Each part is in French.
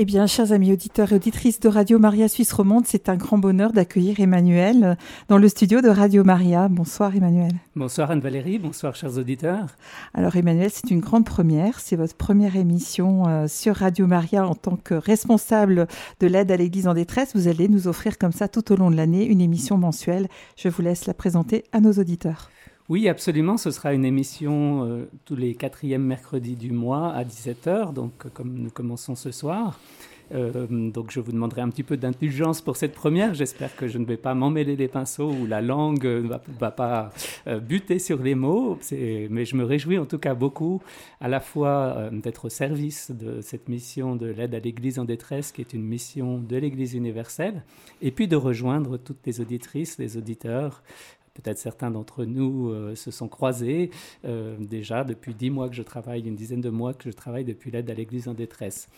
Eh bien, chers amis auditeurs et auditrices de Radio Maria Suisse Romande, c'est un grand bonheur d'accueillir Emmanuel dans le studio de Radio Maria. Bonsoir Emmanuel. Bonsoir Anne-Valérie, bonsoir chers auditeurs. Alors Emmanuel, c'est une grande première, c'est votre première émission euh, sur Radio Maria en tant que responsable de l'aide à l'Église en détresse. Vous allez nous offrir comme ça tout au long de l'année une émission mensuelle. Je vous laisse la présenter à nos auditeurs. Oui, absolument. Ce sera une émission euh, tous les quatrièmes mercredis du mois à 17h, donc euh, comme nous commençons ce soir. Euh, donc je vous demanderai un petit peu d'indulgence pour cette première. J'espère que je ne vais pas m'emmêler les pinceaux ou la langue ne va, va, pas buter sur les mots. Mais je me réjouis en tout cas beaucoup à la fois d'être au service de cette mission de l'aide à l'Église en détresse, qui est une mission de l'Église universelle, et puis de rejoindre toutes les auditrices, les auditeurs Peut-être certains d'entre nous euh, se sont croisés euh, déjà depuis dix mois que je travaille, une dizaine de mois que je travaille depuis l'aide à l'Église en détresse.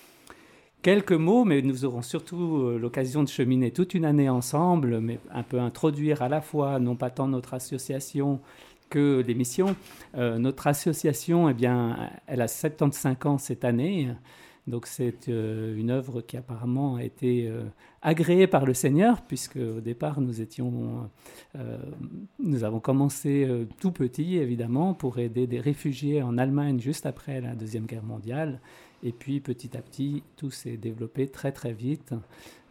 Quelques mots, mais nous aurons surtout euh, l'occasion de cheminer toute une année ensemble, mais un peu introduire à la fois, non pas tant notre association que l'émission. notre association, eh bien, elle a 75 ans cette année. Donc c'est une œuvre qui apparemment a été agréé par le Seigneur, puisque au départ nous étions, euh, nous avons commencé euh, tout petit évidemment pour aider des réfugiés en Allemagne juste après la deuxième guerre mondiale, et puis petit à petit tout s'est développé très très vite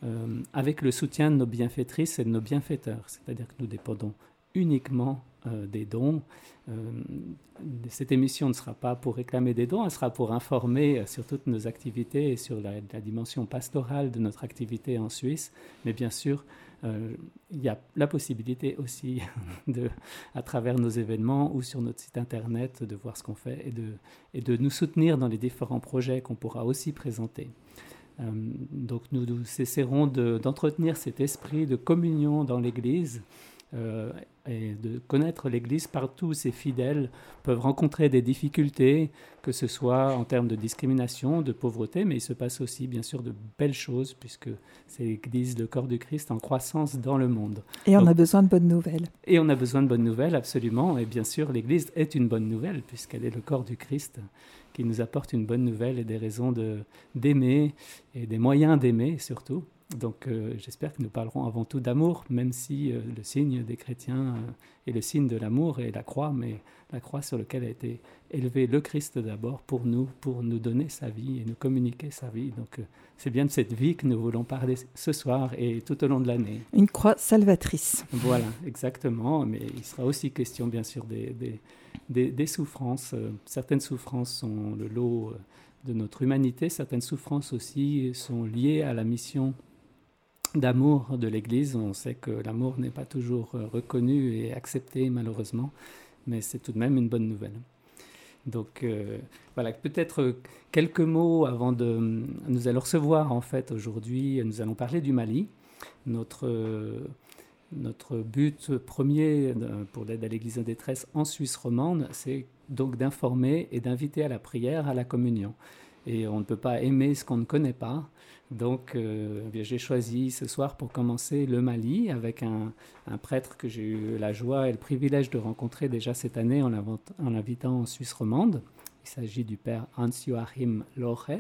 euh, avec le soutien de nos bienfaitrices et de nos bienfaiteurs, c'est-à-dire que nous dépendons uniquement des dons. cette émission ne sera pas pour réclamer des dons, elle sera pour informer sur toutes nos activités et sur la, dimension pastorale de notre activité en Suisse. Mais bien sûr, euh, il y a la possibilité aussi, à travers nos événements ou sur notre site internet, de voir ce qu'on fait et de, nous soutenir dans les différents projets qu'on pourra aussi présenter. Euh, donc nous, nous essaierons d'entretenir cet esprit de communion dans l'Église euh, et de connaître l'Église partout où ses fidèles peuvent rencontrer des difficultés, que ce soit en termes de discrimination, de pauvreté, mais il se passe aussi bien sûr de belles choses, puisque c'est l'Église, le corps du Christ, en croissance dans le monde. Et on a besoin de bonnes nouvelles. Et on a besoin de bonnes nouvelles, absolument. Et bien sûr, l'Église est une bonne nouvelle, puisqu'elle est le corps du Christ, qui nous apporte une bonne nouvelle et des raisons d'aimer, et des moyens d'aimer surtout. Donc euh, j'espère que nous parlerons avant tout d'amour, même si euh, le signe des chrétiens euh, est le signe de l'amour et la croix, mais la croix sur laquelle a été élevé le Christ d'abord pour nous, pour nous donner sa vie et nous communiquer sa vie. Donc c'est bien de cette vie que nous voulons parler ce soir et tout au long de l'année. Une croix salvatrice. Voilà, exactement, mais il sera aussi question bien sûr des, des, des souffrances. certaines souffrances sont le lot de notre humanité, certaines souffrances aussi sont liées à la mission d'amour de l'Église. On sait que l'amour n'est pas toujours euh, reconnu et accepté malheureusement, mais c'est tout de même une bonne nouvelle. Donc euh, voilà, peut-être quelques mots avant de... Nous allons recevoir en fait aujourd'hui, nous allons parler du Mali. Notre, notre but premier pour l'aide à l'Église en détresse en Suisse romande, c'est donc d'informer et d'inviter à la prière, à la communion. Et on ne peut pas aimer ce qu'on ne connaît pas. Donc, euh, eh j'ai choisi ce soir pour commencer le Mali avec un, prêtre que j'ai eu la joie et le privilège de rencontrer déjà cette année en l'invitant en Suisse romande. Il s'agit du père Hans-Joachim Loche,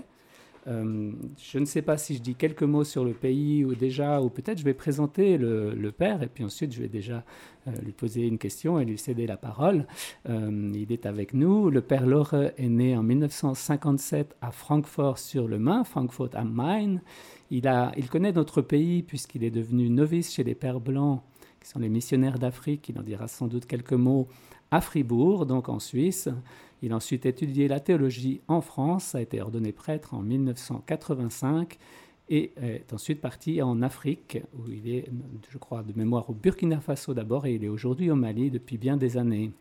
euh, je ne sais pas si je dis quelques mots sur le pays ou déjà, ou peut-être je vais présenter le, père et puis ensuite je vais déjà euh, lui poser une question et lui céder la parole. Euh, il est avec nous. Le père Lore est né en 1957 à Francfort sur le Main, Frankfurt am Main. Il connaît notre pays puisqu'il est devenu novice chez les pères blancs, qui sont les missionnaires d'Afrique. Il en dira sans doute quelques mots à Fribourg, donc en Suisse. Il a ensuite étudié la théologie en France, a été ordonné prêtre en 1985 et est ensuite parti en Afrique, où il est, je crois, de mémoire au Burkina Faso d'abord, et il est aujourd'hui au Mali depuis bien des années.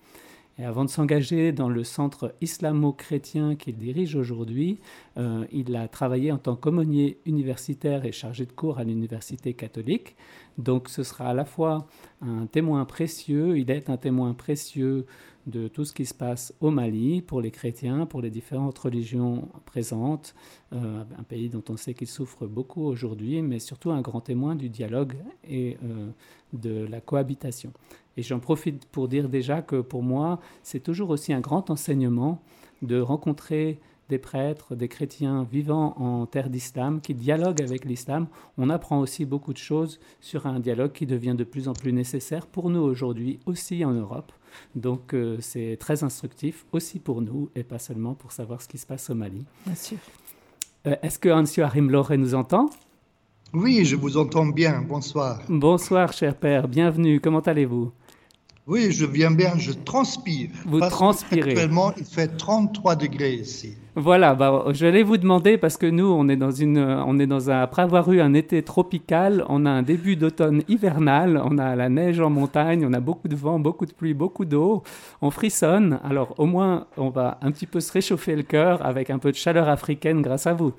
Et avant de s'engager dans le centre islamo-chrétien qu'il dirige aujourd'hui, euh, il a travaillé en tant qu'aumônier universitaire et chargé de cours à l'université catholique. Donc ce sera à la fois un témoin précieux, il est un témoin précieux de tout ce qui se passe au Mali pour les chrétiens, pour les différentes religions présentes, euh, un pays dont on sait qu'il souffre beaucoup aujourd'hui, mais surtout un grand témoin du dialogue et euh, de la cohabitation. Et j'en profite pour dire déjà que pour moi, c'est toujours aussi un grand enseignement de rencontrer des prêtres, des chrétiens vivant en terre d'islam, qui dialoguent avec l'islam. On apprend aussi beaucoup de choses sur un dialogue qui devient de plus en plus nécessaire pour nous aujourd'hui, aussi en Europe. Donc euh, c'est très instructif aussi pour nous et pas seulement pour savoir ce qui se passe au Mali. Bien sûr. Euh, est-ce que Hans-Joachim Loré nous entend? Oui, je vous entends bien. Bonsoir. Bonsoir, cher père. Bienvenue. Comment allez-vous? Oui, je viens bien, je transpire. Vous transpirez. Actuellement, il fait 33 degrés ici. Voilà, bah, je vais vous demander, parce que nous, on est dans une, on est dans un, après avoir eu un été tropical, on a un début d'automne hivernal, on a la neige en montagne, on a beaucoup de vent, beaucoup de pluie, beaucoup d'eau, on frissonne. Alors au moins, on va un petit peu se réchauffer le cœur avec un peu de chaleur africaine grâce à vous.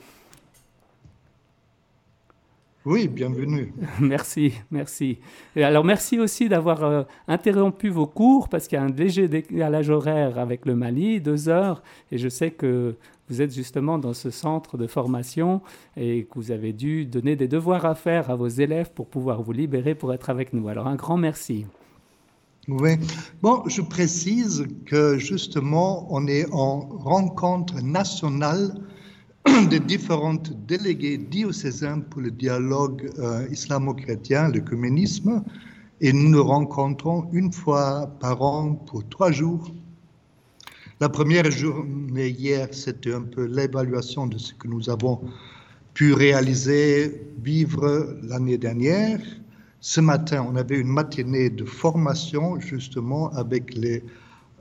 Oui, bienvenue. merci, merci. Et alors merci aussi d'avoir euh, interrompu vos cours parce qu'il y a un léger décalage horaire avec le Mali, deux heures, et je sais que vous êtes justement dans ce centre de formation et que vous avez dû donner des devoirs à faire à vos élèves pour pouvoir vous libérer pour être avec nous. Alors un grand merci. Oui. Bon, je précise que justement, on est en rencontre nationale des différentes délégués diocésains pour le dialogue euh, islamo-chrétien, le communisme, et nous nous rencontrons une fois par an pour trois jours. La première journée hier, c'était un peu l'évaluation de ce que nous avons pu réaliser, vivre l'année dernière. Ce matin, on avait une matinée de formation justement avec les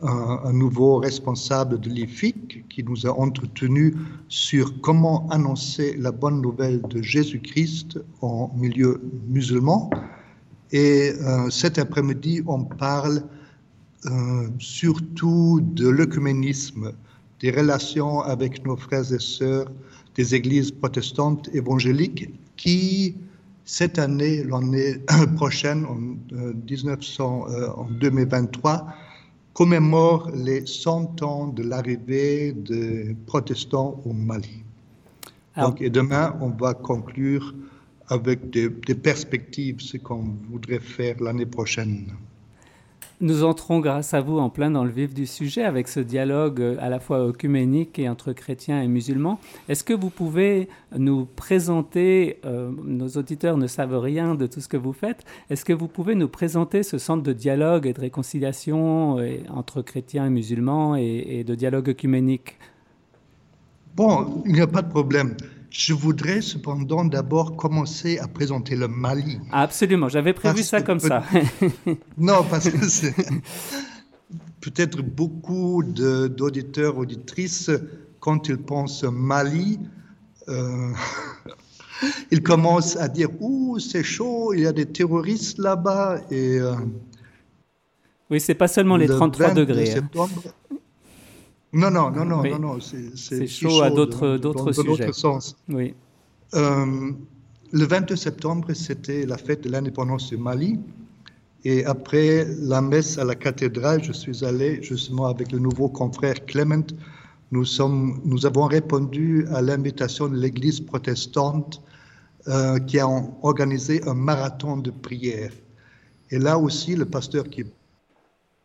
un, nouveau responsable de l'IFIC qui nous a entretenu sur comment annoncer la bonne nouvelle de Jésus-Christ en milieu musulman. Et euh, cet après-midi, on parle euh, surtout de l'œcuménisme, des relations avec nos frères et sœurs des églises protestantes évangéliques qui, cette année, l'année prochaine, en, 1900, euh, en 2023, commémore les 100 ans de l'arrivée des protestants au Mali. Donc, et demain, on va conclure avec des, des perspectives, ce qu'on voudrait faire l'année prochaine. Nous entrons grâce à vous en plein dans le vif du sujet avec ce dialogue euh, à la fois œcuménique et entre chrétiens et musulmans. Est-ce que vous pouvez nous présenter, euh, nos auditeurs ne savent rien de tout ce que vous faites, est-ce que vous pouvez nous présenter ce centre de dialogue et de réconciliation euh, entre chrétiens et musulmans et, et de dialogue œcuménique? Bon, il n'y a pas de problème. Je voudrais cependant d'abord commencer à présenter le Mali. Absolument, j'avais prévu ça comme ça. non, parce que c'est peut-être beaucoup d'auditeurs, auditrices, quand ils pensent Mali, euh, ils commencent à dire Ouh, c'est chaud, il y a des terroristes là-bas. Et, euh, oui, c'est pas seulement les 33 degrés. Hein. Non, non, non, non, non, non c'est chaud, à d'autres d'autres sujets. Sens. Oui. Euh, le 22 septembre, c'était la fête de l'indépendance du Mali. Et après la messe à la cathédrale, je suis allé justement avec le nouveau confrère Clement. Nous, sommes, nous avons répondu à l'invitation de l'Église protestante euh, qui a organisé un marathon de prière. Et là aussi, le pasteur qui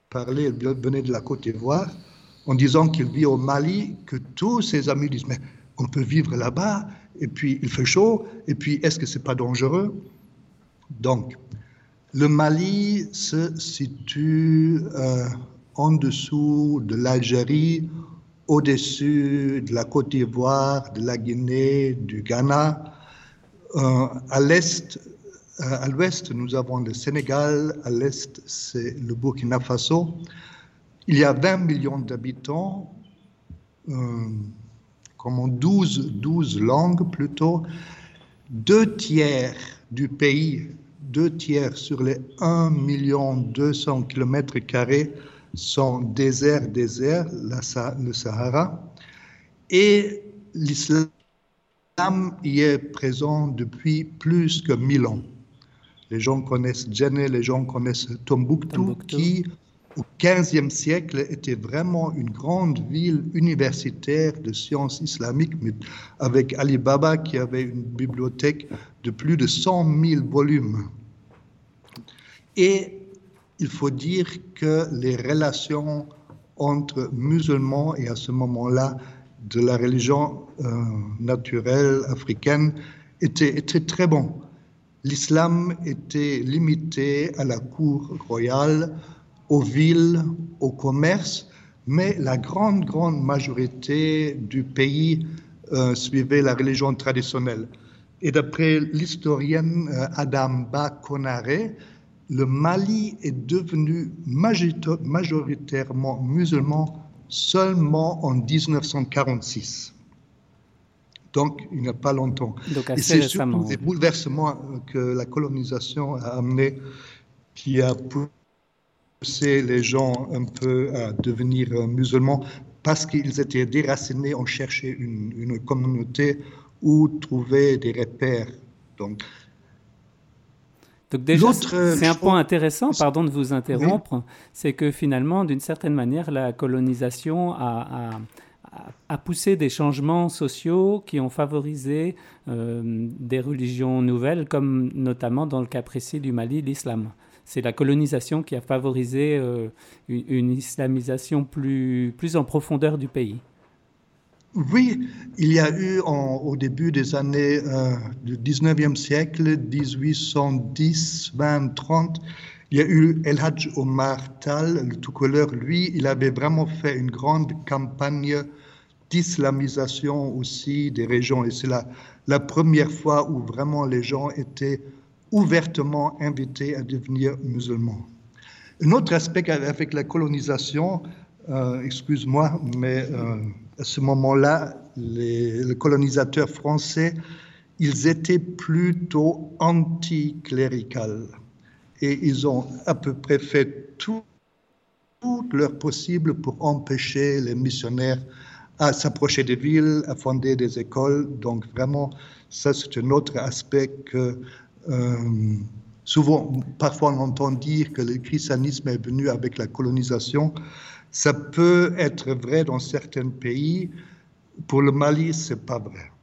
parlait venait de la Côte d'Ivoire en disant qu'il vit au Mali, que tous ses amis disent Mais on peut vivre là-bas, et puis il fait chaud, et puis est-ce que c'est pas dangereux? Donc, le Mali se situe euh, en dessous de l'Algérie, au-dessus de la Côte d'Ivoire, de la Guinée, du Ghana. Euh, à l'est, euh, à l'ouest, nous avons le Sénégal, à l'est, c'est le Burkina Faso. Il y a 20 millions d'habitants, euh, comme en 12, 12 langues plutôt. Deux tiers du pays, deux tiers sur les 1 million 200 km sont désert, désert, le Sahara. Et l'islam y est présent depuis plus que 1000 ans. Les gens connaissent Djenné, les gens connaissent Tombouctou, qui au XVe siècle était vraiment une grande ville universitaire de sciences islamiques, avec Ali Baba qui avait une bibliothèque de plus de 100 000 volumes. Et il faut dire que les relations entre musulmans et à ce moment-là de la religion euh, naturelle africaine était, était très bon. L'islam était limité à la cour royale, aux villes, au commerce, mais la grande, grande majorité du pays euh, suivait la religion traditionnelle. Et d'après l'historienne euh, Adam Konare, le Mali est devenu majoritairement musulman seulement en 1946. Donc, il n'y a pas longtemps. et c'est surtout des bouleversements que la colonisation a amené qui a poussé les gens un peu à devenir musulmans parce qu'ils étaient déracinés, on cherchait une, une communauté où trouver des repères. Donc, donc déjà, c'est un point intéressant, pardon de vous interrompre, c'est que finalement, d'une certaine manière, la colonisation a, a, poussé des changements sociaux qui ont favorisé euh, des religions nouvelles, comme notamment dans le cas précis du Mali, l'islam. C'est la colonisation qui a favorisé euh, une, islamisation plus, plus en profondeur du pays. Oui, il y a eu au début des années euh, du 19e siècle, 1810, 20, 30, il y a eu El Hadj Omar Tal, le tout-couleur. Lui, il avait vraiment fait une grande campagne d'islamisation aussi des régions. Et c'est la, la première fois où vraiment les gens étaient ouvertement invités à devenir musulmans. Un autre aspect avec la colonisation, euh, excuse-moi, mais euh, à ce moment-là, les, colonisateurs français, ils étaient plutôt anticléricales. Et ils ont à peu près fait tout, tout leur possible pour empêcher les missionnaires à s'approcher des villes, à fonder des écoles. Donc vraiment, ça c'est un autre aspect que euh, souvent, parfois on entend dire que le christianisme est venu avec la colonisation. Ça peut être vrai dans certains pays. Pour le Mali, c'est pas vrai.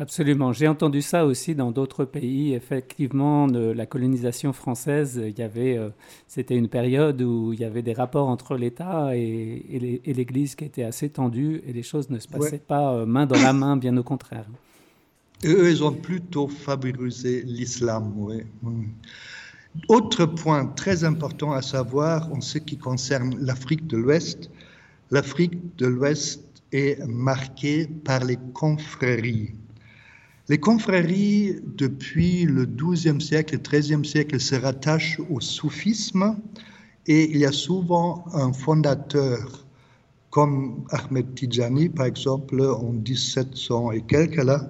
Absolument. J'ai entendu ça aussi dans d'autres pays. Effectivement, de la colonisation française, il y avait, euh, c'était une période où il y avait des rapports entre l'État et, l'Église qui étaient assez tendus et les choses ne se passaient pas euh, main dans la main, bien au contraire. Eux, ils ont plutôt favorisé l'islam, oui. Autre point très important à savoir en ce qui concerne l'Afrique de l'Ouest, l'Afrique de l'Ouest est marquée par les confréries. Les confréries, depuis le XIIe siècle et XIIIe siècle, se rattachent au soufisme et il y a souvent un fondateur comme Ahmed Tijani, par exemple, en 1700 et quelques là,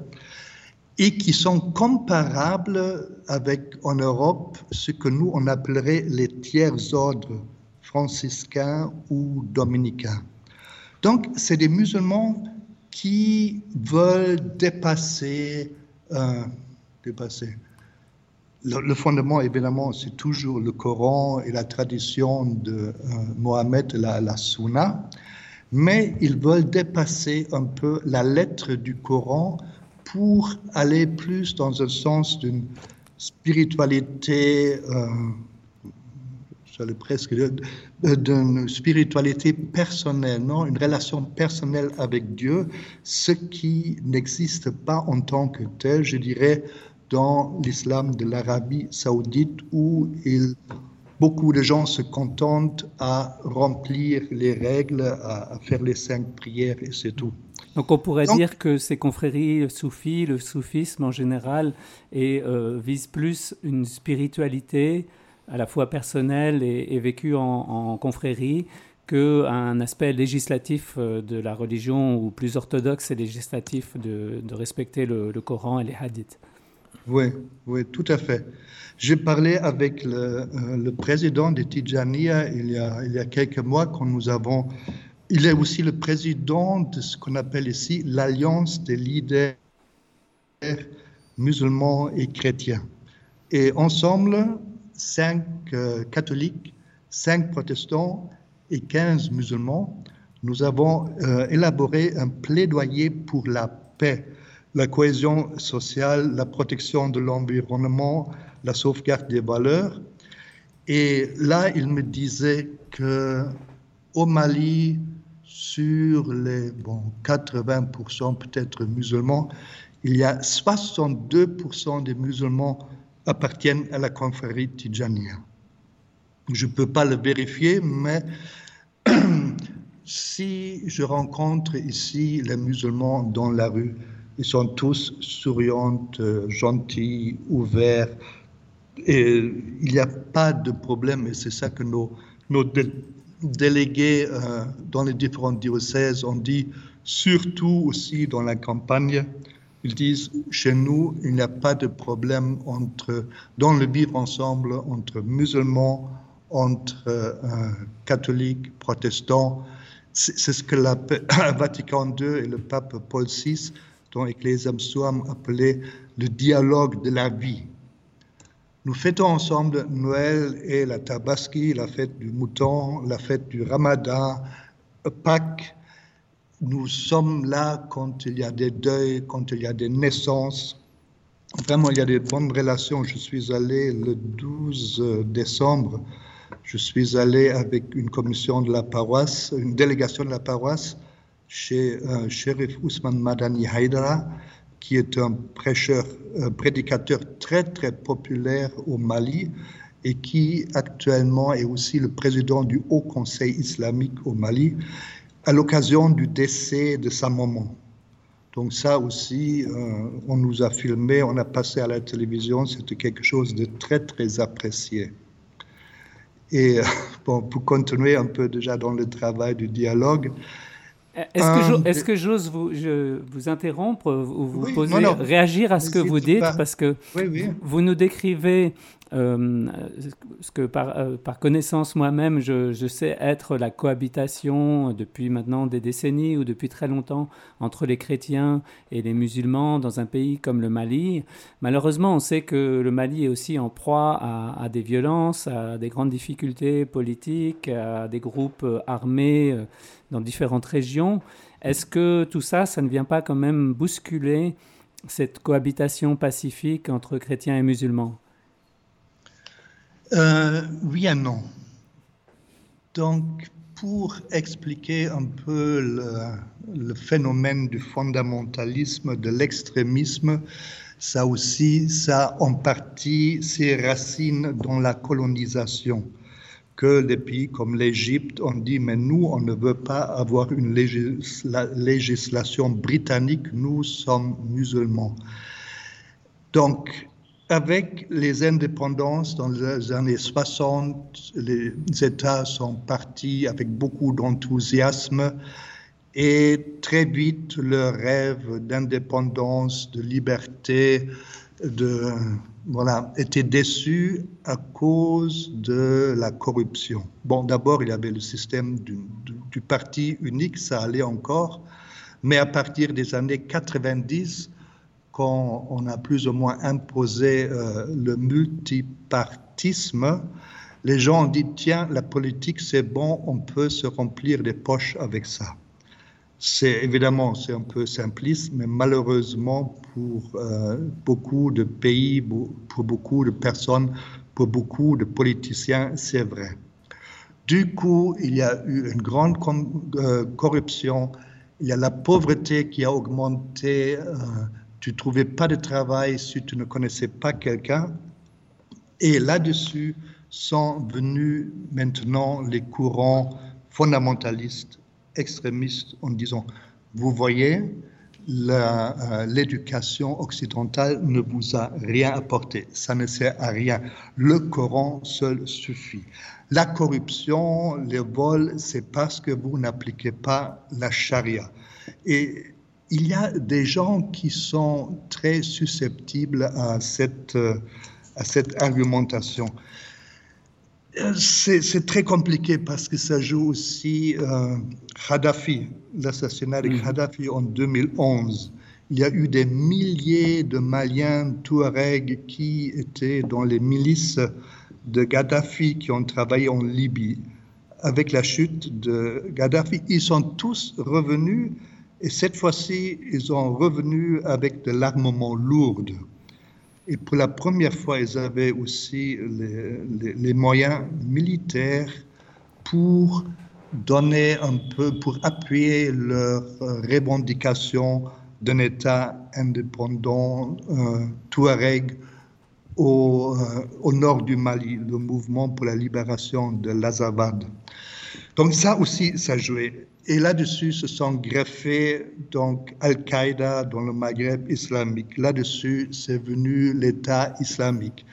et qui sont comparables avec en Europe ce que nous on appellerait les tiers ordres franciscains ou dominicains. Donc, c'est des musulmans qui veulent dépasser, euh, dépasser. Le, fondement, évidemment, c'est toujours le Coran et la tradition de euh, Mohammed, la, la Sunna, mais ils veulent dépasser un peu la lettre du Coran pour aller plus dans un sens d'une spiritualité, euh, j'allais presque d'une spiritualité personnelle, non, une relation personnelle avec Dieu, ce qui n'existe pas en tant que tel, je dirais, dans l'islam de l'Arabie saoudite où beaucoup de gens se contentent à remplir les règles, à faire les cinq prières et c'est tout. Donc on pourrait dire que ces confréries soufis, le soufisme en général, et, euh, vise plus une spiritualité à la fois personnelle et, vécue en, confrérie qu'un aspect législatif euh, de la religion ou plus orthodoxe et législatif de, respecter le, Coran et les hadiths. Oui, oui, tout à fait. J'ai parlé avec le, euh, le, président de Tijaniya il y a, il y a quelques mois quand nous avons il est aussi le président de ce qu'on appelle ici l'Alliance des leaders musulmans et chrétiens. Et ensemble, cinq euh, catholiques, cinq protestants et quinze musulmans, nous avons euh, élaboré un plaidoyer pour la paix, la cohésion sociale, la protection de l'environnement, la sauvegarde des valeurs. Et là, il me disait que au Mali, sur les bon, 80% peut-être musulmans, il y a 62% des musulmans appartiennent à la confrérie Tijania. Je ne peux pas le vérifier, mais si je rencontre ici les musulmans dans la rue, ils sont tous souriants, gentils, ouverts, et il n'y a pas de problème, et c'est ça que nos, nos délégués euh, dans les différentes diocèses ont dit, surtout aussi dans la campagne, ils disent, chez nous, il n'y a pas de problème entre, dans le vivre ensemble entre musulmans, entre euh, catholiques, protestants. C'est ce que le Vatican II et le pape Paul VI, dans Ecclesiam Suam, appelaient le dialogue de la vie. Nous fêtons ensemble Noël et la Tabaski, la fête du mouton, la fête du Ramadan, Pâques, nous sommes là quand il y a des deuils, quand il y a des naissances. Vraiment, il y a des bonnes relations. Je suis allé le 12 décembre, je suis allé avec une commission de la paroisse, une délégation de la paroisse chez euh, Sheriff Ousmane Madani Haidara, qui est un prédicateur très très populaire au Mali et qui actuellement est aussi le président du Haut Conseil islamique au Mali à l'occasion du décès de sa maman. Donc ça aussi, euh, on nous a filmé, on a passé à la télévision, c'était quelque chose de très très apprécié. Et euh, bon, pour continuer un peu déjà dans le travail du dialogue, est-ce que j'ose vous, vous, interrompre ou vous poser, réagir à ce que vous dites? Parce que vous nous décrivez euh, ce que par, euh, par connaissance moi-même, je, je, sais être la cohabitation depuis maintenant des décennies ou depuis très longtemps entre les chrétiens et les musulmans dans un pays comme le Mali. Malheureusement, on sait que le Mali est aussi en proie à, à des violences, à des grandes difficultés politiques, à des groupes armés euh, dans différentes régions. Est-ce que tout ça, ça ne vient pas quand même bousculer cette cohabitation pacifique entre chrétiens et musulmans? Euh, oui et non. Donc, pour expliquer un peu le, phénomène du fondamentalisme, de l'extrémisme, ça aussi, ça en partie ses racines dans la colonisation. Que les pays comme l'Égypte ont dit, mais nous, on ne veut pas avoir une législation britannique, nous sommes musulmans. Donc, avec les indépendances dans les années 60, les États sont partis avec beaucoup d'enthousiasme et très vite leur rêve d'indépendance, de liberté, de, voilà, était déçu à cause de la corruption. Bon, d'abord, il y avait le système du, parti unique, ça allait encore, mais à partir des années 90, quand on a plus ou moins imposé euh, le multipartisme, les gens ont dit, tiens, la politique, c'est bon, on peut se remplir les poches avec ça. C'est évidemment, c'est un peu simpliste, mais malheureusement pour euh, beaucoup de pays, pour beaucoup de personnes, pour beaucoup de politiciens, c'est vrai. Du coup, il y a eu une grande euh, corruption, il y a la pauvreté qui a augmenté tu ne trouvais pas de travail si tu ne connaissais pas quelqu'un. Et là-dessus sont venus maintenant les courants fondamentalistes, extrémistes, en disant, vous voyez, euh, l'éducation occidentale ne vous a rien apporté, ça ne sert à rien. Le Coran seul suffit. La corruption, les vols, c'est parce que vous n'appliquez pas la charia. Et il y a des gens qui sont très susceptibles à cette, à cette argumentation. C'est très compliqué parce que ça joue aussi euh, Kadhafi, l'assassinat de mm. Kadhafi en 2011. Il y a eu des milliers de Maliens Touaregs qui étaient dans les milices de Gaddafi qui ont travaillé en Libye. Avec la chute de Gaddafi, ils sont tous revenus et cette fois-ci, ils sont revenus avec de l'armement lourd. Et pour la première fois, ils avaient aussi les, moyens militaires pour donner un peu, pour appuyer leur revendication d'un État indépendant euh, touareg au, euh, au, nord du Mali, le mouvement pour la libération de l'Azawad. Donc ça aussi, ça jouait. Et là-dessus se sont greffés donc Al-Qaïda dans le Maghreb islamique. Là-dessus, c'est venu l'État islamique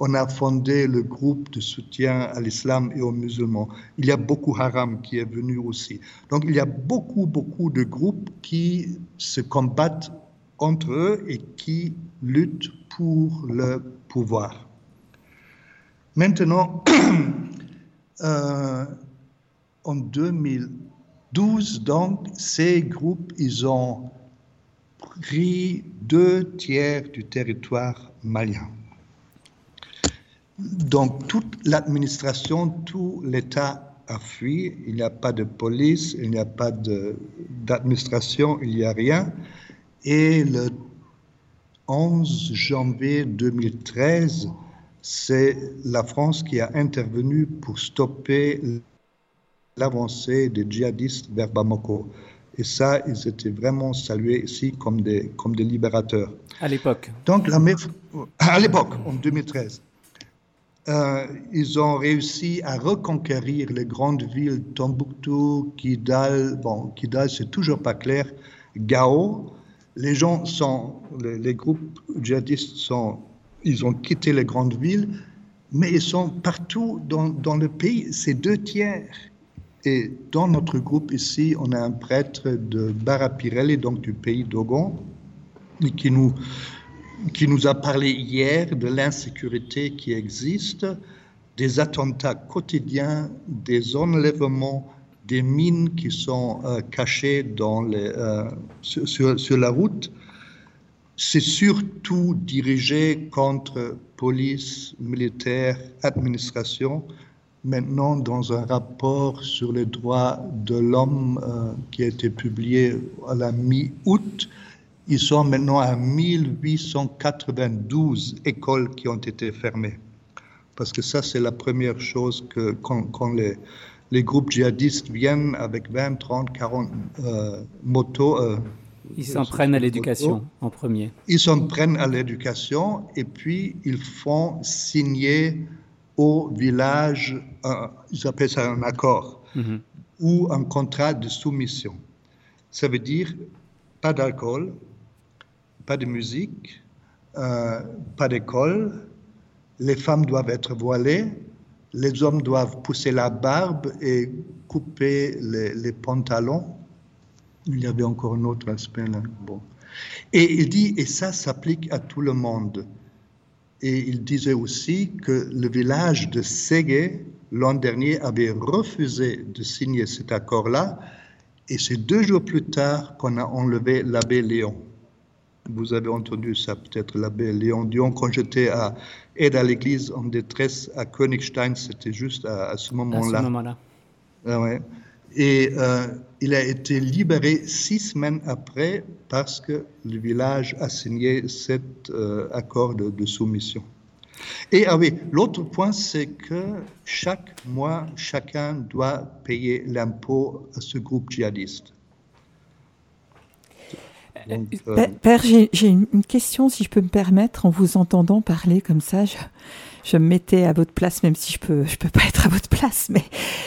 on a fondé le groupe de soutien à l'islam et aux musulmans. Il y a beaucoup Haram qui est venu aussi. Donc il y a beaucoup, beaucoup de groupes qui se combattent entre eux et qui luttent pour le pouvoir. Maintenant, euh, en 2012, donc, ces groupes, ils ont pris deux tiers du territoire malien. Donc toute l'administration, tout l'État a fui. Il n'y a pas de police, il n'y a pas d'administration, il n'y a rien. Et le 11 janvier 2013, c'est la France qui a intervenu pour stopper l'avancée des djihadistes vers Bamako. Et ça, ils étaient vraiment salués ici comme des, comme des libérateurs. À l'époque Donc, la à l'époque, en 2013. Euh, ils ont réussi à reconquérir les grandes villes Tombouctou, Kidal, bon, Kidal, c'est toujours pas clair, Gao. Les gens sont, les, groupes djihadistes sont, ils ont quitté les grandes villes, mais ils sont partout dans, dans le pays, c'est deux tiers. Et dans notre groupe ici, on a un prêtre de Barapirelli, donc du pays d'Ogon, qui nous a parlé hier de l'insécurité qui existe, des attentats quotidiens, des enlèvements, des mines qui sont euh, cachées euh, sur, sur, la route. C'est surtout dirigé contre police, militaire, administration. Maintenant, dans un rapport sur les droits de l'homme euh, qui a été publié à la mi-août, ils sont maintenant à 1892 écoles qui ont été fermées. Parce que ça, c'est la première chose que quand, les, les, groupes djihadistes viennent avec 20, 30, 40 motos. Euh, ils s'en prennent à l'éducation en premier. Ils s'en prennent à l'éducation et puis ils font signer au village, ils appellent ça un accord, mhm. ou un contrat de soumission. Ça veut dire pas d'alcool, pas de musique, euh, pas d'école, les femmes doivent être voilées, les hommes doivent pousser la barbe et couper les, pantalons. Il y avait encore un autre aspect là. Bon. Et il dit, et ça s'applique à tout le monde. Et il disait aussi que le village de Ségué, l'an dernier, avait refusé de signer cet accord-là. Et c'est deux jours plus tard qu'on a enlevé l'abbé Léon. Vous avez entendu ça peut-être, l'abbé Léon Dion. Quand j'étais à aide à l'église en détresse à Königstein, c'était juste à, ce moment-là. À ce moment-là. Ah ouais. Et euh, il a été libéré six semaines après parce que le village a signé cet euh, accord de, de, soumission. Et ah oui, l'autre point, c'est que chaque mois, chacun doit payer l'impôt à ce groupe djihadiste. Euh, Père, j'ai une question, si je peux me permettre, en vous entendant parler comme ça. Je, me mettais à votre place, même si je peux, je peux pas être à votre place, mais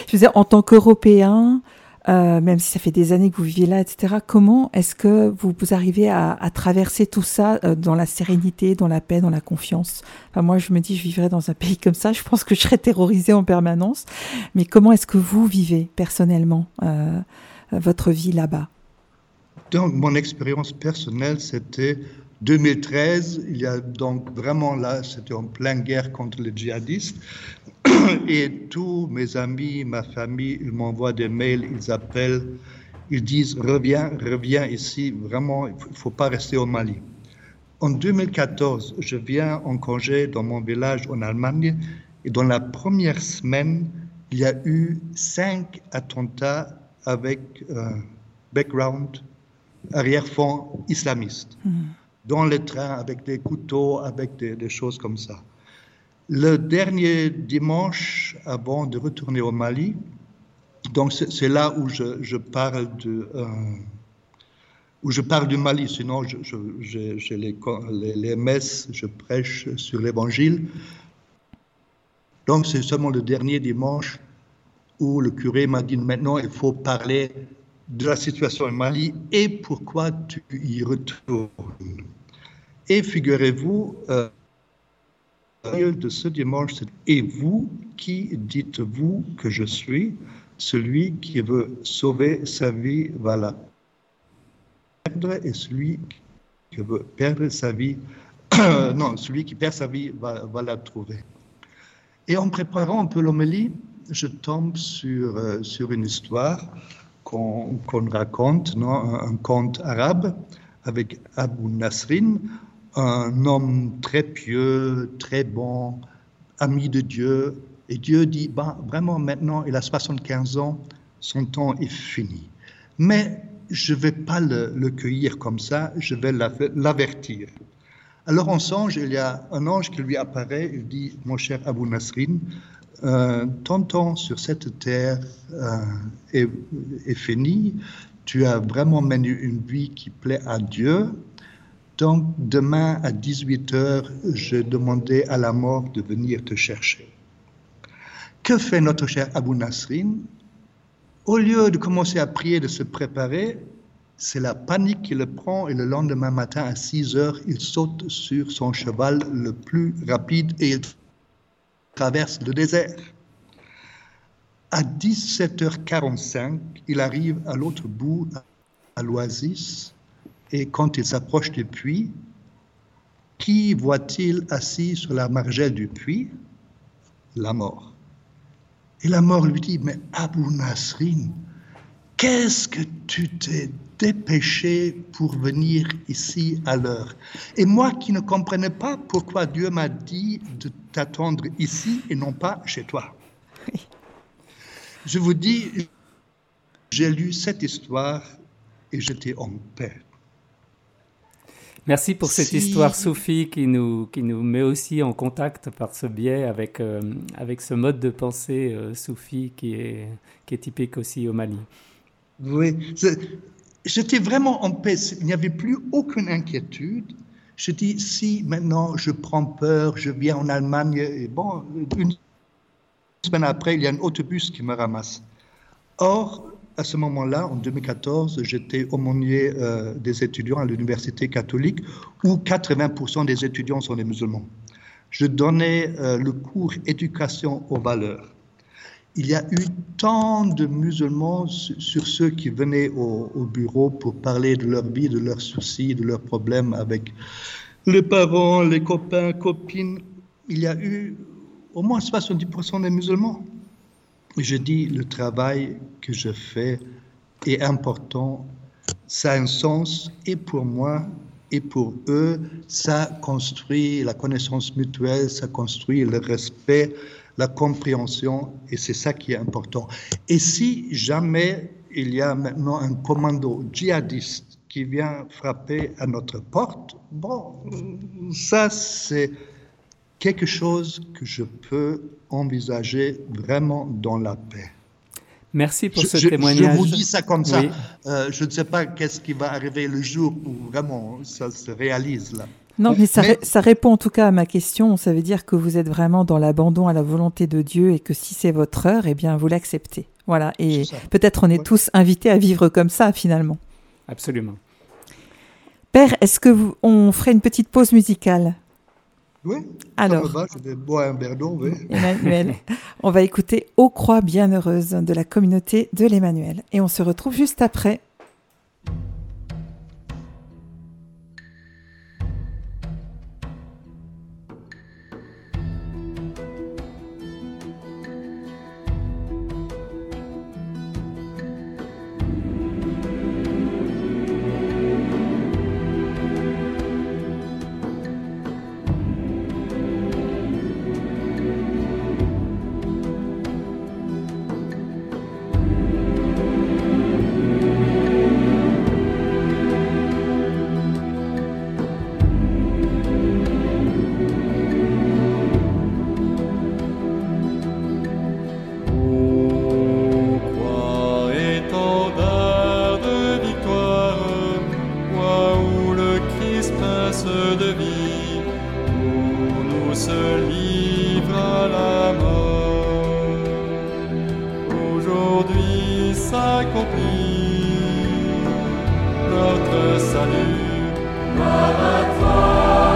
je veux dire, en tant qu'Européen, euh, même si ça fait des années que vous vivez là, etc., comment est-ce que vous, arrivez à, traverser tout ça euh, dans la sérénité, dans la paix, dans la confiance? Enfin, Moi, je me dis, je vivrais dans un pays comme ça, je pense que je serais terrorisée en permanence. Mais comment est-ce que vous vivez personnellement votre vie là-bas? Donc, mon expérience personnelle, c'était 2013. Il y a donc vraiment là, c'était en pleine guerre contre les djihadistes. Et tous mes amis, ma famille, ils m'envoient des mails, ils appellent, ils disent reviens, reviens ici. Vraiment, il ne faut pas rester au Mali. En 2014, je viens en congé dans mon village en Allemagne et dans la première semaine, il y a eu cinq attentats avec euh, background arrière-fond islamiste, hmm. Dans les trains avec des couteaux, avec des, choses comme ça. Le dernier dimanche, avant de retourner au Mali, donc c'est là où je, parle de où je parle du Mali. Sinon, j'ai les, les, les, messes, je prêche sur l'Évangile. Donc, c'est seulement le dernier dimanche où le curé m'a dit maintenant, il faut parler de la situation au Mali et pourquoi tu y retournes. Et figurez-vous, euh, de ce dimanche, et vous, qui dites-vous que je suis Celui qui veut sauver sa vie va la perdre, et celui qui veut perdre sa vie, non, celui qui perd sa vie va, va la trouver. Et en préparant un peu l'homélie, je tombe sur, euh, sur une histoire qu'on raconte, non, un, conte arabe avec Abu Nasrin, un homme très pieux, très bon, ami de Dieu. Et Dieu dit, bah, vraiment maintenant, il a 75 ans, son temps est fini. Mais je ne vais pas le, le, cueillir comme ça, je vais l'avertir. Alors on songe, il y a un ange qui lui apparaît, il dit, mon cher Abu Nasrin, euh, ton temps sur cette terre euh, est, fini, tu as vraiment mené une vie qui plaît à Dieu. Donc demain à 18h, je demandais à la mort de venir te chercher. Que fait notre cher Abu Nasrin? Au lieu de commencer à prier, de se préparer, c'est la panique qui le prend et le lendemain matin à 6 heures, il saute sur son cheval le plus rapide et il traverse le désert. À 17h45, il arrive à l'autre bout, à l'oasis, et quand il s'approche du puits, qui voit-il assis sur la margelle du puits? La mort. Et la mort lui dit, mais Abou Nasrin, qu'est-ce que tu t'es dépêché pour venir ici à l'heure. Et moi qui ne comprenais pas pourquoi Dieu m'a dit de t'attendre ici et non pas chez toi. Je vous dis, j'ai lu cette histoire et j'étais en paix. Merci pour cette histoire, Sophie, qui nous, qui nous met aussi en contact par ce biais avec, euh, avec ce mode de pensée, euh, Sophie, qui est, qui est typique aussi au Mali. Oui, j'étais vraiment en paix. Il n'y avait plus aucune inquiétude. Je dis, si maintenant je prends peur, je viens en Allemagne, et bon, une semaine après, il y a un autobus qui me ramasse. Or, à ce moment-là, en 2014, j'étais aumônier euh, des étudiants à l'université catholique, où 80% des étudiants sont des musulmans. Je donnais euh, le cours éducation aux valeurs il y a eu tant de musulmans sur ceux qui venaient au, bureau pour parler de leur vie, de leurs soucis, de leurs problèmes avec les parents, les copains, copines. Il y a eu au moins 70% des musulmans. Je dis, le travail que je fais est important, ça a un sens et pour moi et pour eux, ça construit la connaissance mutuelle, ça construit le respect, la compréhension, et c'est ça qui est important. Et si jamais il y a maintenant un commando djihadiste qui vient frapper à notre porte, bon, ça c'est quelque chose que je peux envisager vraiment dans la paix. Merci pour ce témoignage. Je vous dis ça comme ça. Euh, je ne sais pas qu'est-ce qui va arriver le jour où vraiment ça se réalise là. Non, mais ça, répond en tout cas à ma question. Ça veut dire que vous êtes vraiment dans l'abandon à la volonté de Dieu et que si c'est votre heure, eh bien, vous l'acceptez. Voilà. Et peut-être on est tous invités à vivre comme ça, finalement. Absolument. Père, est-ce que vous, on ferait une petite pause musicale? Oui. Alors. je vais boire un verre d'eau, oui. Emmanuel, on va écouter Ô croix bienheureuse de la communauté de l'Emmanuel. Et on se retrouve juste après. s'accomplit notre salut. Gloire à.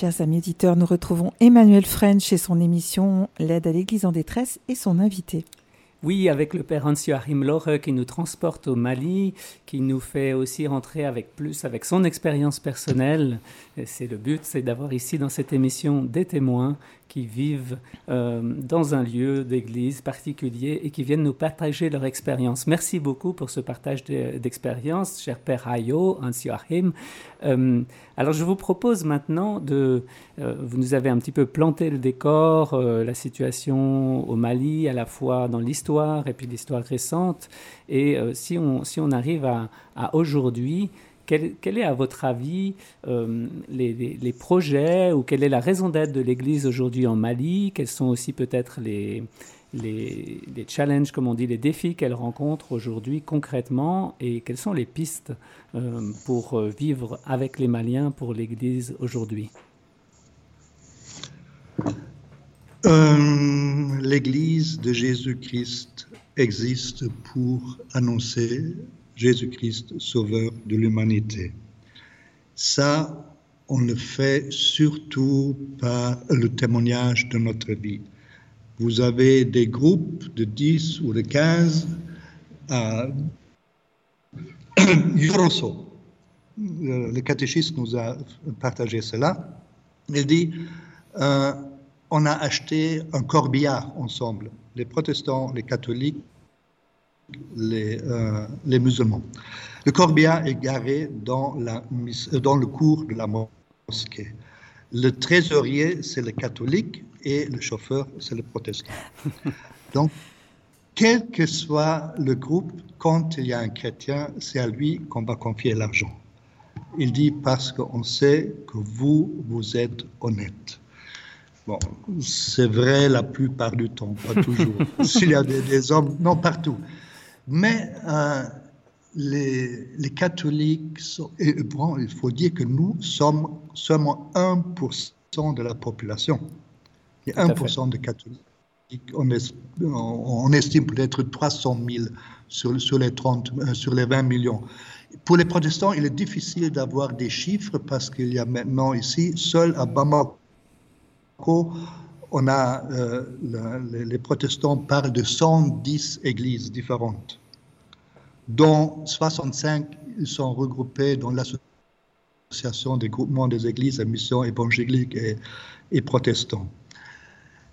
Chers amis éditeurs, nous retrouvons Emmanuel French et son émission L'aide à l'Église en détresse et son invité. Oui, avec le père Hans-Joachim Loche qui nous transporte au Mali, qui nous fait aussi rentrer avec plus, avec son expérience personnelle. C'est le but, c'est d'avoir ici dans cette émission des témoins qui vivent euh, dans un lieu d'église particulier et qui viennent nous partager leur expérience. Merci beaucoup pour ce partage d'expérience, cher Père Hayo, Hans-Joachim. Euh, alors je vous propose maintenant de... Euh, vous nous avez un petit peu planté le décor, la situation au Mali, à la fois dans l'histoire et puis l'histoire récente. Et si, on, si on arrive à aujourd'hui, quel, est, à votre avis, euh, les, projets ou quelle est la raison d'être de l'Église aujourd'hui en Mali? Quels sont aussi peut-être les, les, challenges, comme on dit, les défis qu'elle rencontre aujourd'hui concrètement? Et quelles sont les pistes euh, pour euh, vivre avec les Maliens pour l'Église aujourd'hui? L'Église de Jésus-Christ existe pour annoncer Jésus-Christ, sauveur de l'humanité. Ça, on le fait surtout par le témoignage de notre vie. Vous avez des groupes de 10 ou de 15 à. Le catéchisme nous a partagé cela. Il dit euh, on a acheté un corbillard ensemble, les protestants, les catholiques, les, euh, les musulmans. Le corbillard est garé dans, la, dans le cours de la mosquée. Le trésorier, c'est le catholique et le chauffeur, c'est le protestant. Donc, quel que soit le groupe, quand il y a un chrétien, c'est à lui qu'on va confier l'argent. Il dit parce qu'on sait que vous, vous êtes honnête. Bon, c'est vrai la plupart du temps, pas toujours. S'il y a des, des hommes, non partout. Mais euh, les, catholiques, bon, il faut dire que nous sommes seulement 1% de la population. Il y a 1% de catholiques. On, on, estime peut-être 300 000 sur, sur, les 30, euh, sur les 20 millions. Pour les protestants, il est difficile d'avoir des chiffres parce qu'il y a maintenant ici, seul à Bamako, on a, euh, les, protestants parlent de 110 églises différentes, dont 65 sont regroupées dans l'association des groupements des églises à mission évangélique et, et protestants.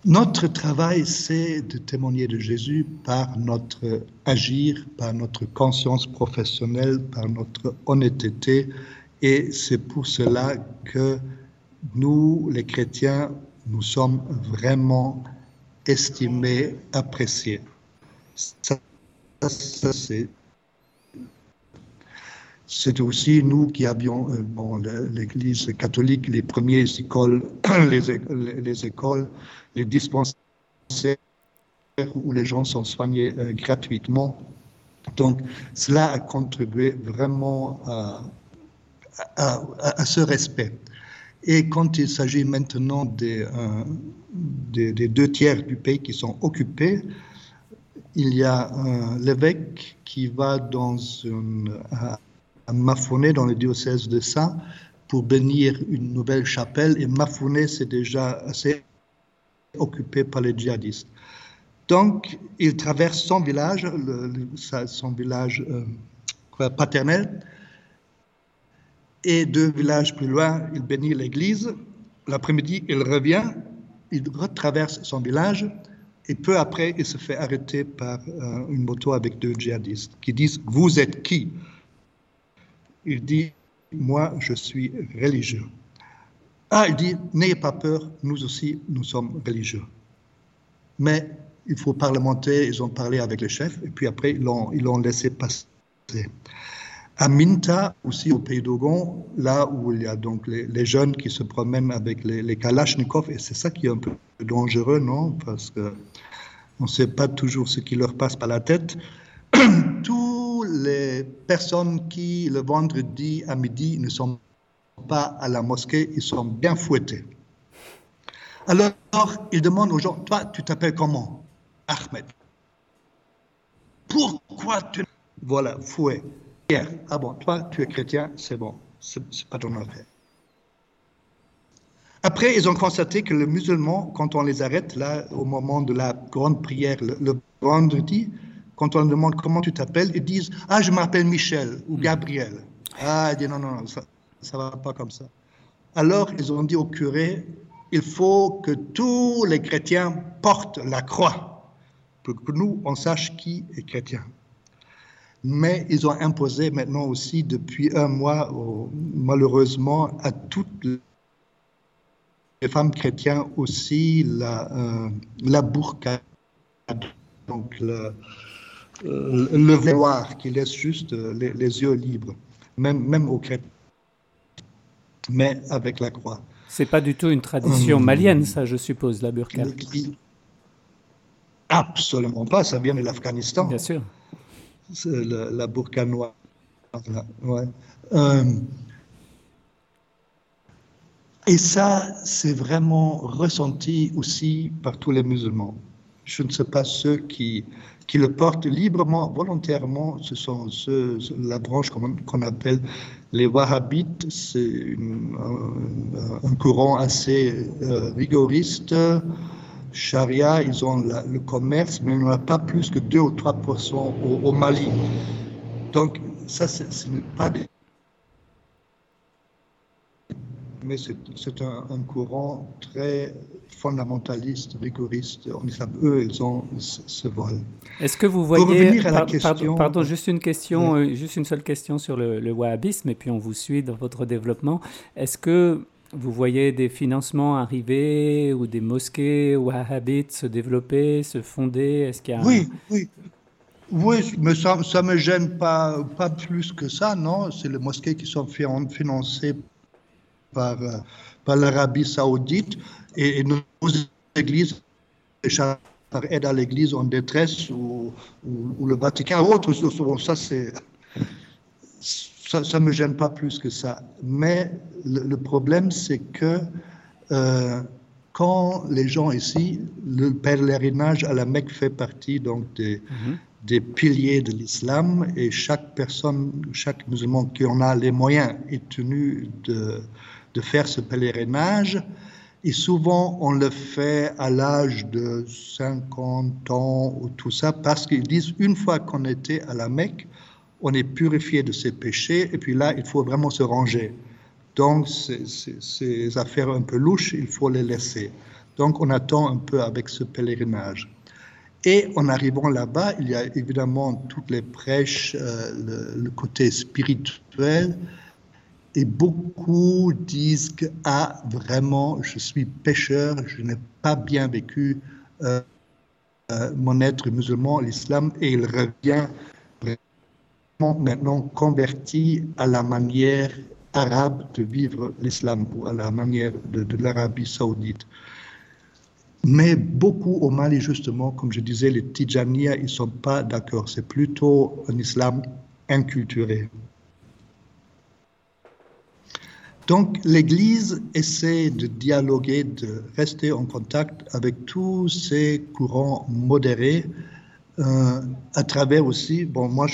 Notre travail, c'est de témoigner de Jésus par notre agir, par notre conscience professionnelle, par notre honnêteté. Et c'est pour cela que nous, les chrétiens, nous sommes vraiment estimés, appréciés. Ça, c'est c'est aussi nous qui avions, euh, bon, l'Église catholique, les premières écoles, les, les, écoles, les dispensaires où les gens sont soignés euh, gratuitement. Donc, cela a contribué vraiment à, ce respect. Et quand il s'agit maintenant euh, des, des, deux tiers du pays qui sont occupés, il y a l'évêque qui va dans une, à dans le diocèse de Saint, pour bénir une nouvelle chapelle. Et Mafouné, c'est déjà assez occupé par les djihadistes. Donc, il traverse son village, son village euh, paternel, et deux villages plus loin, il bénit l'église. L'après-midi, il revient, il retraverse son village, et peu après, il se fait arrêter par euh, une moto avec deux djihadistes qui disent Vous êtes qui? Il dit, moi, je suis religieux. Ah, il dit, n'ayez pas peur, nous aussi, nous sommes religieux. Mais il faut parlementer, ils ont parlé avec le chef, et puis après, ils l'ont laissé passer. À Minta, aussi au pays d'Ogon, là où il y a donc les, jeunes qui se promènent avec les, les Kalachnikov, et c'est ça qui est un peu dangereux, non? Parce qu'on ne sait pas toujours ce qui leur passe par la tête. Tout les personnes qui, le vendredi à midi, ne sont pas à la mosquée, ils sont bien fouettés. Alors, il demande aux gens, toi, tu t'appelles comment? Ahmed. Pourquoi tu... Voilà, fouet. Ah bon, toi, tu es chrétien, c'est bon, c'est pas ton affaire. Après, ils ont constaté que les musulmans, quand on les arrête, là, au moment de la grande prière, le vendredi, quand on leur demande comment tu t'appelles, ils disent Ah, je m'appelle Michel ou Gabriel. Ah, ils disent Non, non, non, ça ne va pas comme ça. Alors, ils ont dit au curé Il faut que tous les chrétiens portent la croix pour que nous, on sache qui est chrétien. Mais ils ont imposé maintenant aussi, depuis un mois, malheureusement, à toutes les femmes chrétiennes aussi la, euh, la burqa. Donc, le, le voir qui laisse juste euh, les, yeux libres, même, même au chrétiens, mais avec la croix. C'est pas du tout une tradition hum. malienne, ça, je suppose, la burqa. Absolument pas, ça vient de l'Afghanistan. Bien sûr. La, la, burqa noire. Ouais. Hum. et ça, c'est vraiment ressenti aussi par tous les musulmans. Je ne sais pas ceux qui, qui le portent librement, volontairement. Ce sont ceux, la branche qu'on appelle les wahhabites. C'est un, courant assez euh, rigoriste. Sharia, ils ont le commerce, mais il n'y en a pas plus que 2 ou 3 au, au Mali. Donc, ça, ce n'est pas des mais c'est un, courant très fondamentaliste, rigoriste en islam. Eux, ils ont ce, vol. Est-ce que vous voyez... à la question, pardon, juste une question, euh, juste une seule question sur le, wahhabisme, et puis on vous suit dans votre développement. Est-ce que vous voyez des financements arriver ou des mosquées wahhabites se développer, se fonder? Est-ce qu'il y a Oui, oui. Oui, mais ça ne me gêne pas, pas plus que ça, non C'est les mosquées qui sont financées par, euh, par l'Arabie saoudite et, nos églises par aide à l'église en détresse ou, ou, le Vatican ou autre. Ça, c'est, ça ne me gêne pas plus que ça. Mais le, problème, c'est que euh, quand les gens ici, le pèlerinage à la Mecque fait partie donc des, mm-hmm. des piliers de l'islam et chaque personne, chaque musulman qui en a les moyens est tenu de, de faire ce pèlerinage. Et souvent, on le fait à l'âge de 50 ans ou tout ça, parce qu'ils disent, une fois qu'on était à la Mecque, on est purifié de ses péchés, et puis là, il faut vraiment se ranger. Donc, ces affaires un peu louches, il faut les laisser. Donc, on attend un peu avec ce pèlerinage. Et en arrivant là-bas, il y a évidemment toutes les prêches, euh, le, côté spirituel, et beaucoup disent que, ah, vraiment, je suis pécheur, je n'ai pas bien vécu euh, euh, mon être musulman, l'islam, et il revient maintenant convertis à la manière arabe de vivre l'islam ou à la manière de, l'Arabie saoudite. Mais beaucoup au Mali, justement, comme je disais, les Tijaniya, ils ne sont pas d'accord. C'est plutôt un islam inculturé. Donc l'Église essaie de dialoguer, de rester en contact avec tous ces courants modérés, euh, à travers aussi, bon, moi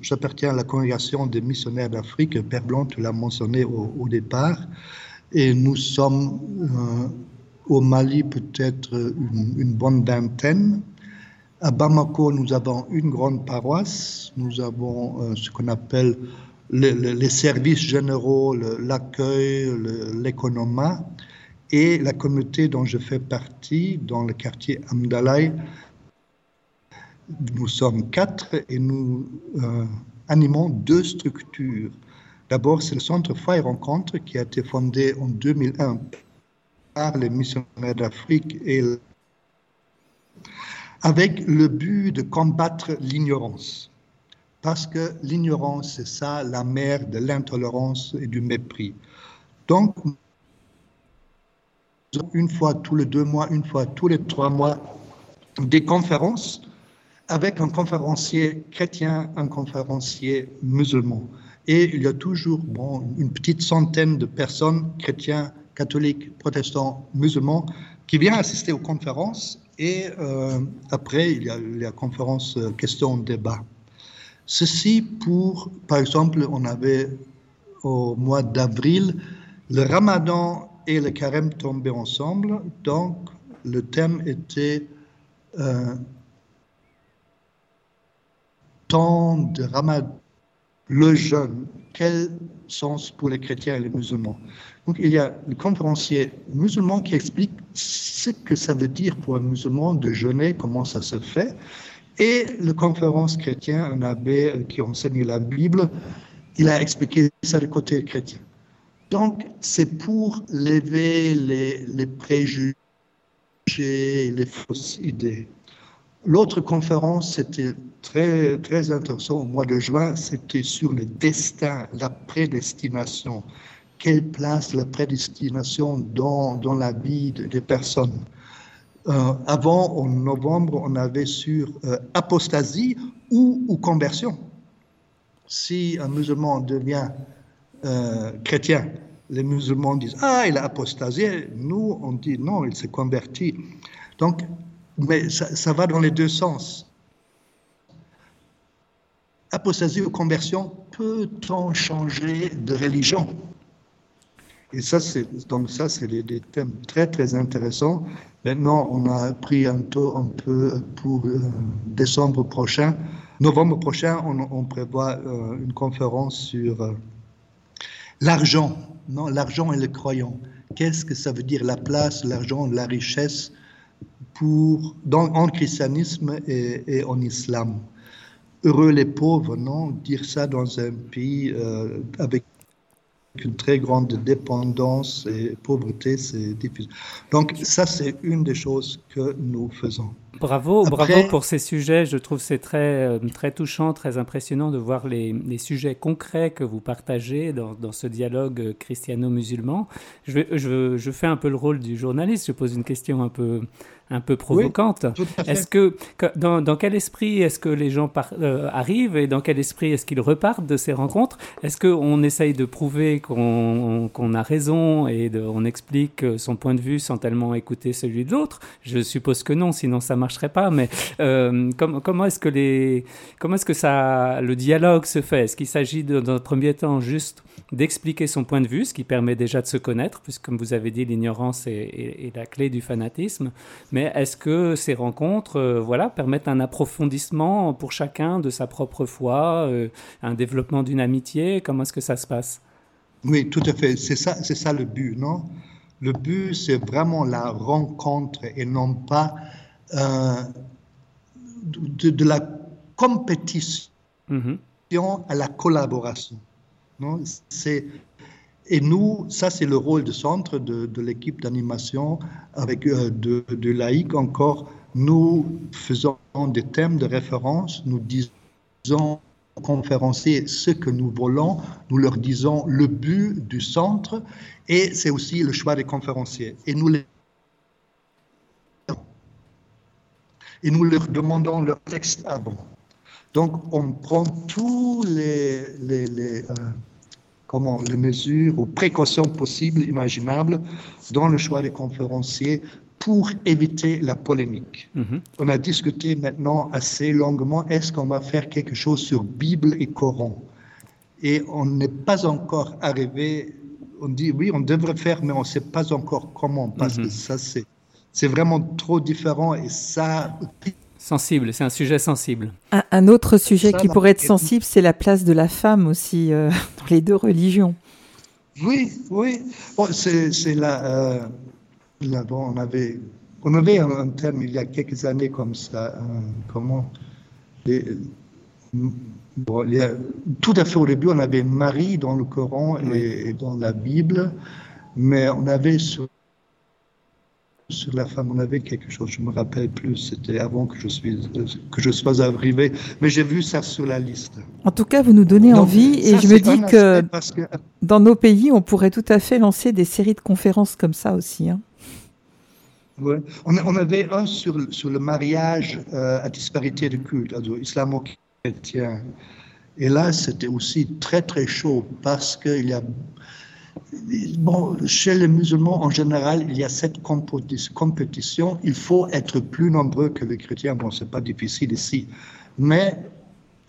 j'appartiens à la congrégation des missionnaires d'Afrique, Père Blanc, tu l'as mentionné au, départ, et nous sommes euh, au Mali peut-être une, bonne vingtaine. À Bamako, nous avons une grande paroisse, nous avons euh, ce qu'on appelle les services généraux, l'accueil, l'économat, et la communauté dont je fais partie, dans le quartier Amdalaï, nous sommes quatre et nous euh, animons deux structures. D'abord, c'est le Centre Foi et Rencontre qui a été fondé en 2001 par les missionnaires d'Afrique avec le but de combattre l'ignorance. Parce que l'ignorance, c'est ça la mère de l'intolérance et du mépris. Donc, une fois tous les deux mois, une fois tous les trois mois, des conférences avec un conférencier chrétien, un conférencier musulman. Et il y a toujours bon, une petite centaine de personnes, chrétiens, catholiques, protestants, musulmans, qui viennent assister aux conférences. Et euh, après, il y a la conférence euh, questions-débat. Ceci pour, par exemple, on avait au mois d'avril le ramadan et le carême tombés ensemble. Donc, le thème était euh, temps de Ramadan, le jeûne, quel sens pour les chrétiens et les musulmans? Donc il y a le conférencier musulman qui explique ce que ça veut dire pour un musulman de jeûner, comment ça se fait, et le conférence chrétien, un abbé qui enseigne la Bible, il a expliqué ça du côté chrétien. Donc c'est pour lever les, préjugés, les fausses idées. L'autre conférence, c'était très, très intéressant au mois de juin, c'était sur le destin, la prédestination. Quelle place la prédestination dans, dans la vie des personnes? Euh, Avant, en novembre, on avait sur euh, apostasie ou, conversion. Si un musulman devient euh, chrétien, les musulmans disent Ah, il a apostasié. Nous, on dit non, il s'est converti. Donc, mais ça, va dans les deux sens apostasie ou conversion, peut-on changer de religion? Et ça, c'est donc ça, c'est des, thèmes très très intéressants. Maintenant, on a pris un taux un peu pour euh, décembre prochain, novembre prochain, on, prévoit euh, une conférence sur euh, l'argent, non, l'argent et le croyant. Qu'est-ce que ça veut dire la place, l'argent, la richesse pour dans, en christianisme et, et en islam? Heureux les pauvres, non? Dire ça dans un pays avec une très grande dépendance et pauvreté, c'est difficile. Donc ça, c'est une des choses que nous faisons. Bravo, bravo pour ces sujets. Je trouve c'est très, euh, très touchant, très impressionnant de voir les, les sujets concrets que vous partagez dans, dans ce dialogue christiano-musulman. Je, je, je, fais un peu le rôle du journaliste. Je pose une question un peu un peu provocante. est-ce que, dans, dans, quel esprit est-ce que les gens euh, arrivent et dans quel esprit est-ce qu'ils repartent de ces rencontres? Est-ce qu'on essaye de prouver qu'on a raison et de, on explique son point de vue sans tellement écouter celui de l'autre? Je suppose que non, sinon ça marcherait pas. Mais euh, comment est-ce que les, comment est-ce que ça, le dialogue se fait? Est-ce qu'il s'agit dans un premier temps juste d'expliquer son point de vue, ce qui permet déjà de se connaître, puisque comme vous avez dit, l'ignorance est, est, la clé du fanatisme. Mais est-ce que ces rencontres euh, voilà, permettent un approfondissement pour chacun de sa propre foi, euh, un développement d'une amitié? Comment est-ce que ça se passe? Oui, tout à fait. C'est ça, c'est ça le but, non? Le but, c'est vraiment la rencontre et non pas euh, de, la compétition mm-hmm. à la collaboration. Non c'est et nous, ça c'est le rôle de centre de, l'équipe d'animation avec euh, de, de laïcs encore. Nous faisons des thèmes de référence, nous disons conférenciers ce que nous voulons, nous leur disons le but du centre et c'est aussi le choix des conférenciers. Et nous les et nous leur demandons leur texte avant. Donc, on prend tous les, les, euh, comment, les mesures ou précautions possibles, imaginables, dans le choix des conférenciers pour éviter la polémique. Mhm. On a discuté maintenant assez longuement, est-ce qu'on va faire quelque chose sur Bible et Coran? Et on n'est pas encore arrivé, on dit oui, on devrait faire, mais on ne sait pas encore comment, parce que mhm. ça, c'est, c'est vraiment trop différent et ça... Sensible, c'est un sujet sensible. Un, autre sujet qui pourrait être sensible, c'est la place de la femme aussi euh, dans les deux religions. Oui, oui. Bon, c'est, la... Euh, on avait, on avait un, terme il y a quelques années comme ça. Euh, comment Tout à fait au début, on avait Marie dans le Coran et, dans la Bible, mais on avait sur, sur la femme, on avait quelque chose, je me rappelle plus, c'était avant que je, suis, que je sois arrivé, mais j'ai vu ça sur la liste. En tout cas, vous nous donnez envie et je me dis que, dans nos pays, on pourrait tout à fait lancer des séries de conférences comme ça aussi. Hein. On, avait un sur, sur le mariage euh, à disparité de culte, islamo-chrétien. Et là, c'était aussi très, très chaud parce qu'il y a. Bon, chez les musulmans, en général, il y a cette compétition. Il faut être plus nombreux que les chrétiens. Bon, c'est pas difficile ici. Mais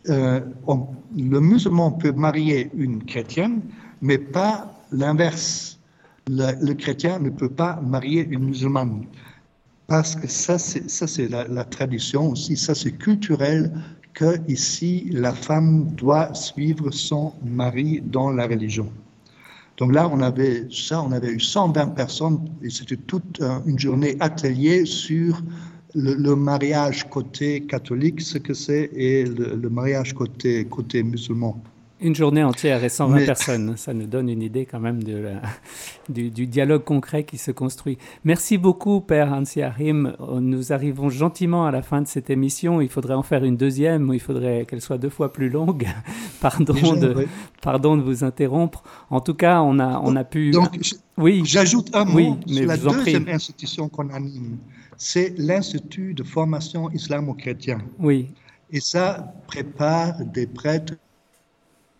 euh, le musulman peut marier une chrétienne, mais pas l'inverse le, chrétien ne peut pas marier une musulmane. Parce que ça, c'est la, la tradition aussi, ça c'est culturel que ici la femme doit suivre son mari dans la religion. Donc là, on avait ça, on avait eu 120 personnes et c'était toute euh, une journée atelier sur le, mariage côté catholique, ce que c'est, et le, le mariage côté, côté musulman. Une journée entière et 120 personnes, ça nous donne une idée quand même de du, dialogue concret qui se construit. Merci beaucoup, Père Hansi Harim. Nous arrivons gentiment à la fin de cette émission. Il faudrait en faire une deuxième, ou il faudrait qu'elle soit deux fois plus longue. pardon, de, pardon de vous interrompre. En tout cas, on a, on a pu... Donc, oui. J'ajoute un mot oui, mais la deuxième institution qu'on anime. C'est l'Institut de formation islamo-chrétien. Oui. Et ça prépare des prêtres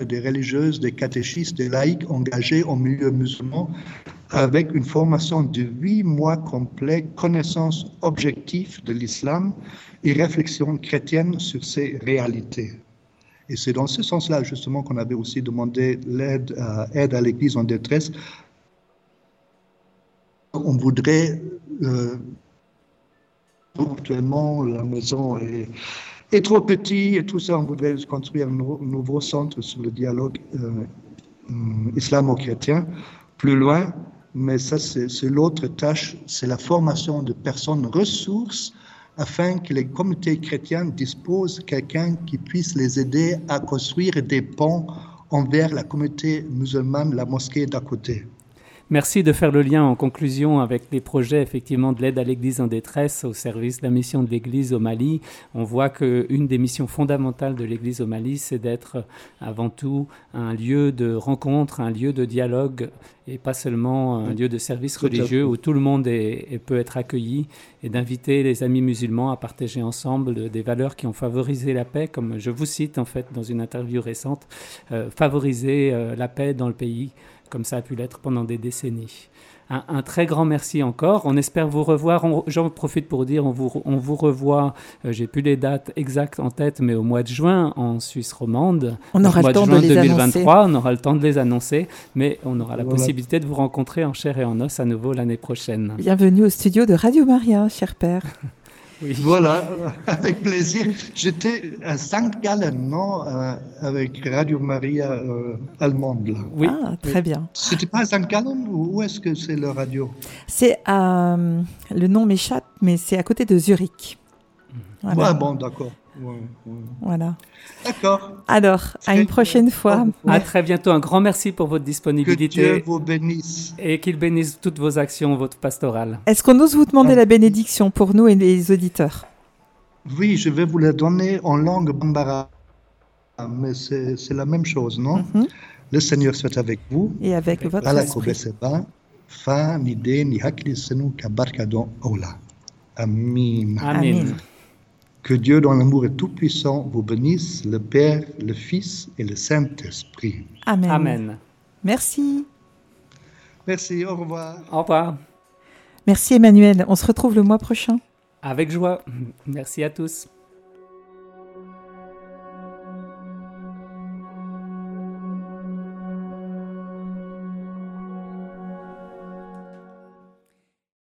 des religieuses, des catéchistes, des laïcs engagés au milieu musulman avec une formation de huit mois complet, connaissance objective de l'islam et réflexion chrétienne sur ses réalités. Et c'est dans ce sens-là, justement, qu'on avait aussi demandé l'aide à, l'Église en détresse. On voudrait, euh, actuellement, la maison est est trop petit et tout ça. On voudrait construire un nouveau, centre sur le dialogue euh, islamo-chrétien plus loin. Mais ça, c'est l'autre tâche, c'est la formation de personnes ressources afin que les communautés chrétiennes disposent quelqu'un qui puisse les aider à construire des ponts envers la communauté musulmane, la mosquée d'à côté. Merci de faire le lien en conclusion avec les projets effectivement de l'aide à l'Église en détresse au service de la mission de l'Église au Mali. On voit qu'une des missions fondamentales de l'Église au Mali, c'est d'être avant tout un lieu de rencontre, un lieu de dialogue et pas seulement un lieu de service religieux où tout le monde est, peut être accueilli et d'inviter les amis musulmans à partager ensemble des valeurs qui ont favorisé la paix, comme je vous cite en fait dans une interview récente, euh, favoriser euh, la paix dans le pays comme ça a pu l'être pendant des décennies. Un, très grand merci encore. On espère vous revoir. J'en profite pour dire, on vous, on vous revoit, euh, j'ai plus les dates exactes en tête, mais au mois de juin en Suisse romande. On aura le temps de les 2023, On aura le temps de les annoncer, mais on aura la possibilité de vous rencontrer en chair et en os à nouveau l'année prochaine. Bienvenue au studio de Radio Maria, cher père. Voilà, avec plaisir. J'étais à Saint Gallen, non, euh, avec Radio Maria euh, allemande. Oui, ah, très bien. C'était pas à Saint Gallen ou où est-ce que c'est le radio? C'est à le nom m'échappe, mais c'est à côté de Zurich. Voilà. bon, d'accord. Voilà. D'accord. Alors, à une prochaine fois. À très bientôt. Un grand merci pour votre disponibilité. Que Dieu vous bénisse. Et qu'il bénisse toutes vos actions, votre pastorale. Est-ce qu'on ose vous demander la bénédiction pour nous et les auditeurs? Oui, je vais vous la donner en langue bambara. mais c'est la même chose, non? Mm -hmm. Le Seigneur soit avec vous. Et avec votre esprit. Fa ni Que Dieu, dans l'amour est tout-puissant, vous bénisse, le Père, le Fils et le Saint-Esprit. Amen. Amen. Merci. Merci, au revoir. Au revoir. Merci Emmanuel, on se retrouve le mois prochain. Avec joie. Merci à tous.